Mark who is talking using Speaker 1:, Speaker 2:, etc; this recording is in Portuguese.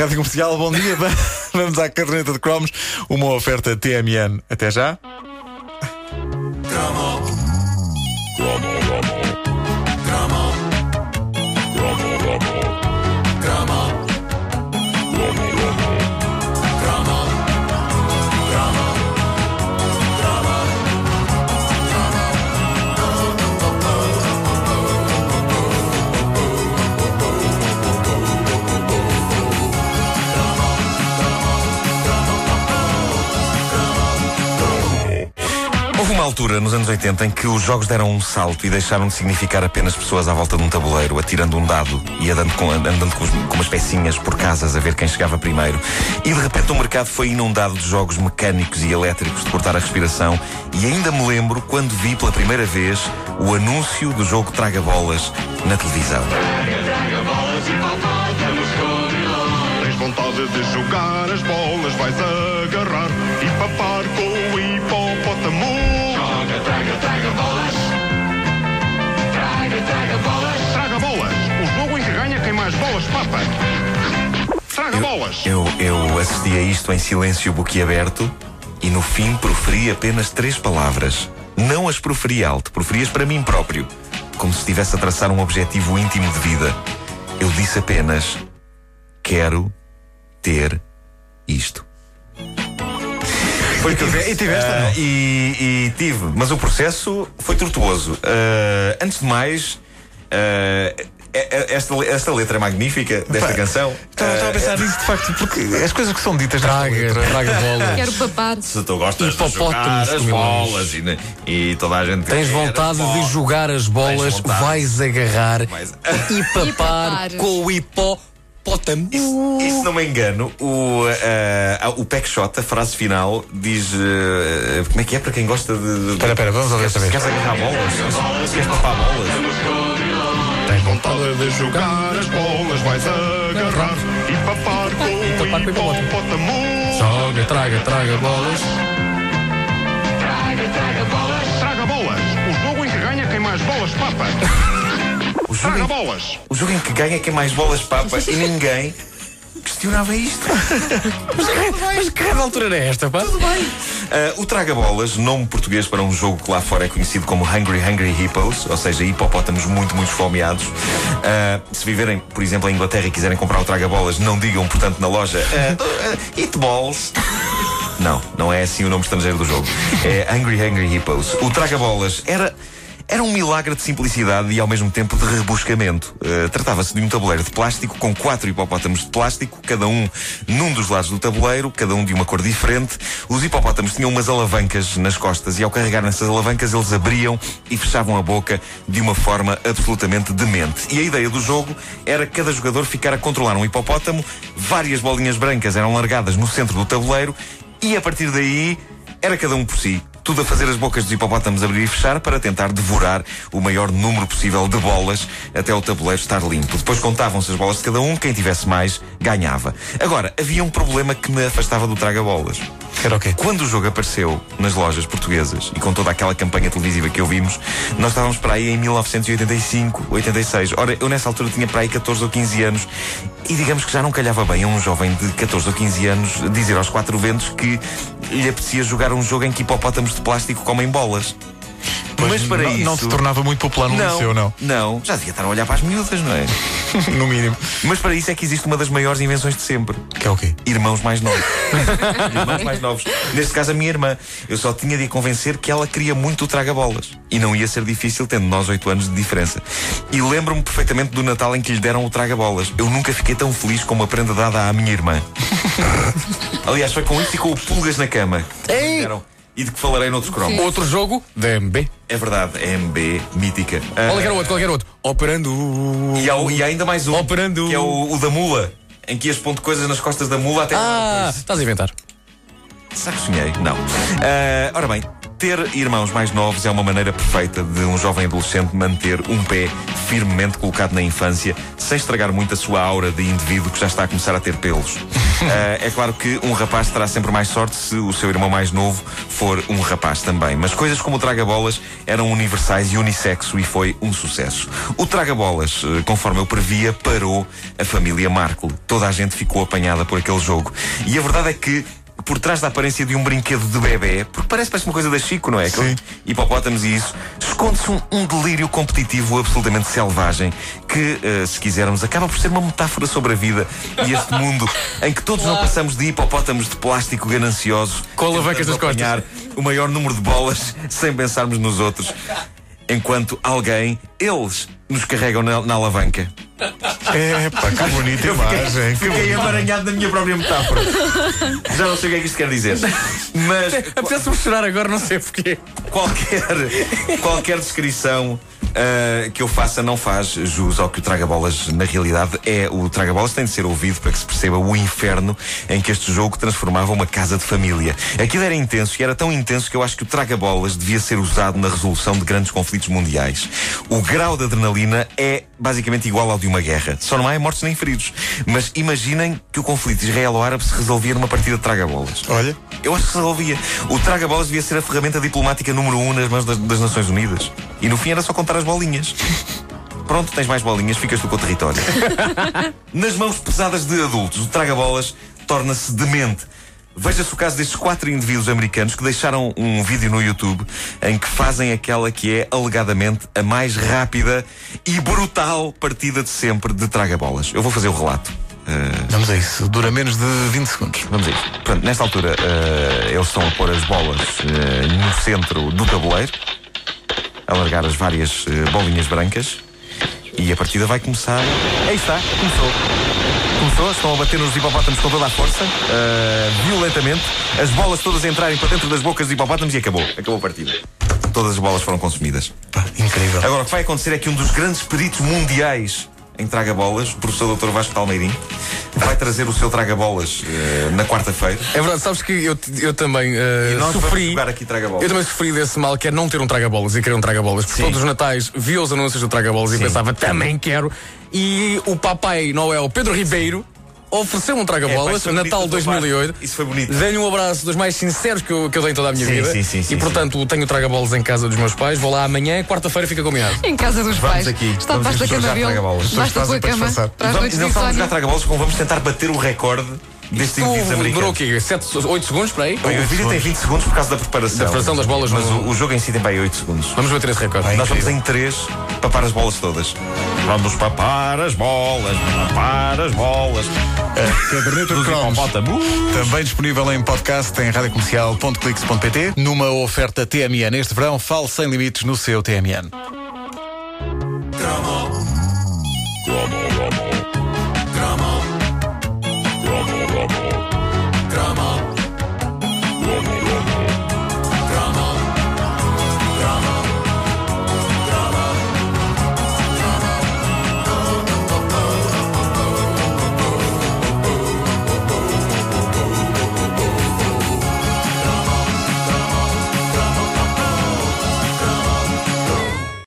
Speaker 1: Rádio Comercial, bom dia. Vamos à caderneta de cromos. Uma oferta TMN. Até já.
Speaker 2: Uma altura, nos anos 80, em que os jogos deram um salto e deixaram de significar apenas pessoas à volta de um tabuleiro, atirando um dado e andando com, andando com, os- com umas pecinhas por casas a ver quem chegava primeiro. E de repente o mercado foi inundado de jogos mecânicos e elétricos de cortar a respiração. E ainda me lembro quando vi pela primeira vez o anúncio do jogo Traga Bolas na televisão.
Speaker 3: Tens vontade de jogar as bolas, vais agarrar Bolas.
Speaker 2: Eu, eu assisti a isto em silêncio boquiaberto e no fim proferi apenas três palavras. Não as proferi alto, proferi-as para mim próprio, como se estivesse a traçar um objetivo íntimo de vida. Eu disse apenas: Quero ter isto. Foi que eu disse.
Speaker 1: E tiveste ou
Speaker 2: Ah,
Speaker 1: não?
Speaker 2: e, e tive, mas o processo foi tortuoso. Ah, antes de mais, ah, esta, esta letra magnífica desta
Speaker 1: Pá,
Speaker 2: canção.
Speaker 1: Estava, estava a pensar nisso de facto, porque as coisas que são ditas nesta
Speaker 4: Traga,
Speaker 1: letra-
Speaker 4: traga bolas.
Speaker 5: Quero papar.
Speaker 2: se tu gostas de jogar as bolas e, e toda a gente
Speaker 4: Tens
Speaker 2: quer
Speaker 4: vontade de jogar as bolas, vais agarrar
Speaker 2: Vais-
Speaker 4: e papar
Speaker 5: E papar.
Speaker 4: com o hipopótamo.
Speaker 2: E se não me engano, o, ah, o Peck Shot, a frase final, diz. ah, como é que é para quem gosta de.
Speaker 1: Espera, espera, vamos ouvir outra vez.
Speaker 2: Queres agarrar bolas? Queres papar bolas?
Speaker 3: Tens vontade de jogar as bolas, vais agarrar e papar com o
Speaker 4: com o hipopótamo.
Speaker 3: hipopótamo.
Speaker 4: Joga, traga, traga bolas.
Speaker 3: Traga bolas. O jogo em que ganha quem mais bolas papa.
Speaker 2: O jogo,
Speaker 3: Traga
Speaker 2: em,
Speaker 3: bolas.
Speaker 2: o jogo em que ganha quem mais bolas papa e ninguém questionava isto.
Speaker 4: Mas que raio de altura era esta, pá?
Speaker 2: Ah, o Traga-Bolas, nome português para um jogo que lá fora é conhecido como Hungry Hungry Hippos, ou seja, hipopótamos muito, muito esfomeados. Ah, se viverem, por exemplo, em Inglaterra e quiserem comprar o Traga-Bolas, não digam, portanto, na loja ah, Eat Balls. Não, não é assim o nome estrangeiro do jogo. É Hungry Hungry Hippos. O Traga-Bolas era. Era um milagre de simplicidade e ao mesmo tempo de rebuscamento. Uh, Tratava-se de um tabuleiro de plástico com quatro hipopótamos de plástico, cada um num dos lados do tabuleiro, cada um de uma cor diferente. Os hipopótamos tinham umas alavancas nas costas e ao carregar nessas alavancas eles abriam e fechavam a boca de uma forma absolutamente demente. E a ideia do jogo era cada jogador ficar a controlar um hipopótamo, várias bolinhas brancas eram largadas no centro do tabuleiro e a partir daí era cada um por si. Tudo a fazer as bocas dos hipopótamos abrir e fechar para tentar devorar o maior número possível de bolas até o tabuleiro estar limpo. Depois contavam-se as bolas de cada um, quem tivesse mais ganhava. Agora, havia um problema que me afastava do traga-bolas.
Speaker 1: Era o quê?
Speaker 2: Quando o jogo apareceu nas lojas portuguesas e com toda aquela campanha televisiva que ouvimos, nós estávamos para aí em 1985, 86. Ora, eu nessa altura tinha para aí 14 ou 15 anos e digamos que já não calhava bem a um jovem de 14 ou 15 anos dizer aos quatro ventos que lhe apetecia jogar um jogo em que hipopótamos de plástico comem bolas. Mas para
Speaker 1: não,
Speaker 2: isso.
Speaker 1: não se tornava muito popular no
Speaker 2: não,
Speaker 1: liceu, não.
Speaker 2: não, já devia estar a olhar para as miúdas, não é?
Speaker 1: no mínimo.
Speaker 2: Mas para isso é que existe uma das maiores invenções de sempre.
Speaker 1: Que é o quê?
Speaker 2: Irmãos mais novos. Irmãos mais novos. Neste caso, a minha irmã. Eu só tinha de a convencer que ela queria muito o traga-bolas. E não ia ser difícil, tendo nós oito anos de diferença. E lembro-me perfeitamente do Natal em que lhe deram o traga-bolas. Eu nunca fiquei tão feliz com uma prenda dada à minha irmã. Aliás, foi com isso e com o pulgas na cama.
Speaker 4: Ei!
Speaker 2: deram. E de que falarei noutros cromos.
Speaker 4: Outro jogo da MB.
Speaker 2: É verdade, é MB, mítica. Ah,
Speaker 4: Qual é que era o outro? Qual é que era o outro? Operando.
Speaker 2: e, há, o- e há ainda mais um.
Speaker 4: Operando.
Speaker 2: Que é o, o da mula. Em que ias pondo coisas nas costas da mula até.
Speaker 4: Ah, estás a inventar.
Speaker 2: Será que sonhei? Não. Ah, ora bem, ter irmãos mais novos é uma maneira perfeita de um jovem adolescente manter um pé firmemente colocado na infância, sem estragar muito a sua aura de indivíduo que já está a começar a ter pelos. Ah, é claro que um rapaz terá sempre mais sorte se o seu irmão mais novo for um rapaz também. Mas coisas como o traga-bolas eram universais e unissexo e foi um sucesso. O traga-bolas, eh, conforme eu previa, parou a família Markle. Toda a gente ficou apanhada por aquele jogo. E a verdade é que por trás da aparência de um brinquedo de bebê, porque parece, parece uma coisa da Chico, não é? Aqueles hipopótamos e isso, esconde-se um, um delírio competitivo absolutamente selvagem que, eh, se quisermos, acaba por ser uma metáfora sobre a vida e este mundo em que todos não passamos de hipopótamos de plástico gananciosos
Speaker 4: Com alavancas nas costas.
Speaker 2: o maior número de bolas sem pensarmos nos outros. Enquanto alguém, eles, nos carregam na, na alavanca.
Speaker 1: É, pá, que bonita imagem. Que
Speaker 2: Fiquei emaranhado na minha própria metáfora. Já não sei o que é que isto quer dizer. Mas
Speaker 4: Apetece-me chorar agora, não sei porquê.
Speaker 2: qualquer, qualquer descrição ah, que eu faça não faz jus ao que o Traga-Bolas na realidade é. O Traga-Bolas tem de ser ouvido para que se perceba o inferno em que este jogo transformava uma casa de família. Aquilo era intenso e era tão intenso que eu acho que o Traga-Bolas devia ser usado na resolução de grandes conflitos mundiais. O grau de adrenalina é basicamente igual ao de uma guerra. Só não há mortos nem feridos. Mas imaginem que o conflito israelo-árabe se resolvia numa partida de Traga-Bolas.
Speaker 1: Olha,
Speaker 2: Eu acho que se resolvia. O traga-bolas devia ser a ferramenta diplomática número um nas mãos das, das Nações Unidas. E no fim era só contar as bolinhas. Pronto, tens mais bolinhas, ficas tu com o território. Nas mãos pesadas de adultos, o traga-bolas torna-se demente. Veja-se o caso destes quatro indivíduos americanos que deixaram um vídeo no YouTube em que fazem aquela que é alegadamente a mais rápida e brutal partida de sempre de traga-bolas. Eu vou fazer o relato. Uh,
Speaker 1: vamos a isso. Dura menos de 20 segundos.
Speaker 2: Vamos a isto. Portanto, nesta altura, eh, eles estão a pôr as bolas eh, no centro do tabuleiro, a largar as várias bolinhas brancas, e a partida vai começar. Aí está, começou. Começou, estão a bater nos hipopótamos com toda a força, eh, violentamente, as bolas todas a entrarem para dentro das bocas dos hipopótamos e acabou. Acabou a partida. Todas as bolas foram consumidas.
Speaker 1: Pá, incrível.
Speaker 2: Agora, o que vai acontecer é que um dos grandes peritos mundiais em traga-bolas, o professor Dr. Vasco Talmeirim, vai trazer o seu traga-bolas eh, na quarta-feira.
Speaker 4: É verdade, sabes que eu, eu também
Speaker 2: vamos
Speaker 4: sofri. Eu também sofri desse mal que é não ter um traga-bolas e querer um traga-bolas. Porque
Speaker 2: Sim.
Speaker 4: todos os natais via os anúncios do traga-bolas e pensava, também quero. E o papai Noel Pedro Ribeiro ofereceu um
Speaker 2: É,
Speaker 4: traga-bolas,
Speaker 2: foi
Speaker 4: Natal
Speaker 2: bonito da tua
Speaker 4: 2008.
Speaker 2: parte. Isso foi bonito.
Speaker 4: Dei-lhe um abraço dos mais sinceros que eu, que eu dei em toda a minha
Speaker 2: Sim,
Speaker 4: vida.
Speaker 2: sim, sim, sim,
Speaker 4: e portanto tenho traga-bolas em casa dos meus pais. Vou lá amanhã, quarta-feira fica combinado.
Speaker 5: Em casa dos
Speaker 2: Vamos
Speaker 5: pais.
Speaker 2: aqui,
Speaker 5: Está
Speaker 2: vamos
Speaker 5: debaixo da
Speaker 2: aqui
Speaker 5: cama
Speaker 2: jogar
Speaker 5: dele.
Speaker 2: traga-bolas.
Speaker 5: Debaixo da tua cama. Para
Speaker 2: Vamos, não estamos a jogar traga-bolas, como vamos tentar bater o recorde destes indivíduos
Speaker 4: Isto
Speaker 2: americanos.
Speaker 4: durou o quê? 7, 8 segundos para aí?
Speaker 2: Bem, o vídeo tem 20 segundos por causa da preparação.
Speaker 4: Da preparação das bolas
Speaker 2: Mas
Speaker 4: no-
Speaker 2: o, o jogo em si tem aí 8 segundos.
Speaker 4: Vamos bater esse recorde.
Speaker 1: Bem.
Speaker 2: Nós vamos
Speaker 1: incrível.
Speaker 2: em 3 papar as bolas todas. Vamos papar as bolas, papar as bolas.
Speaker 1: Caderneta de
Speaker 2: Dos
Speaker 1: cromos.
Speaker 2: hipopótamos.
Speaker 1: Também disponível em podcast em radiocomercial.clix.pt numa oferta TMN. Este verão, fale sem limites no seu TMN.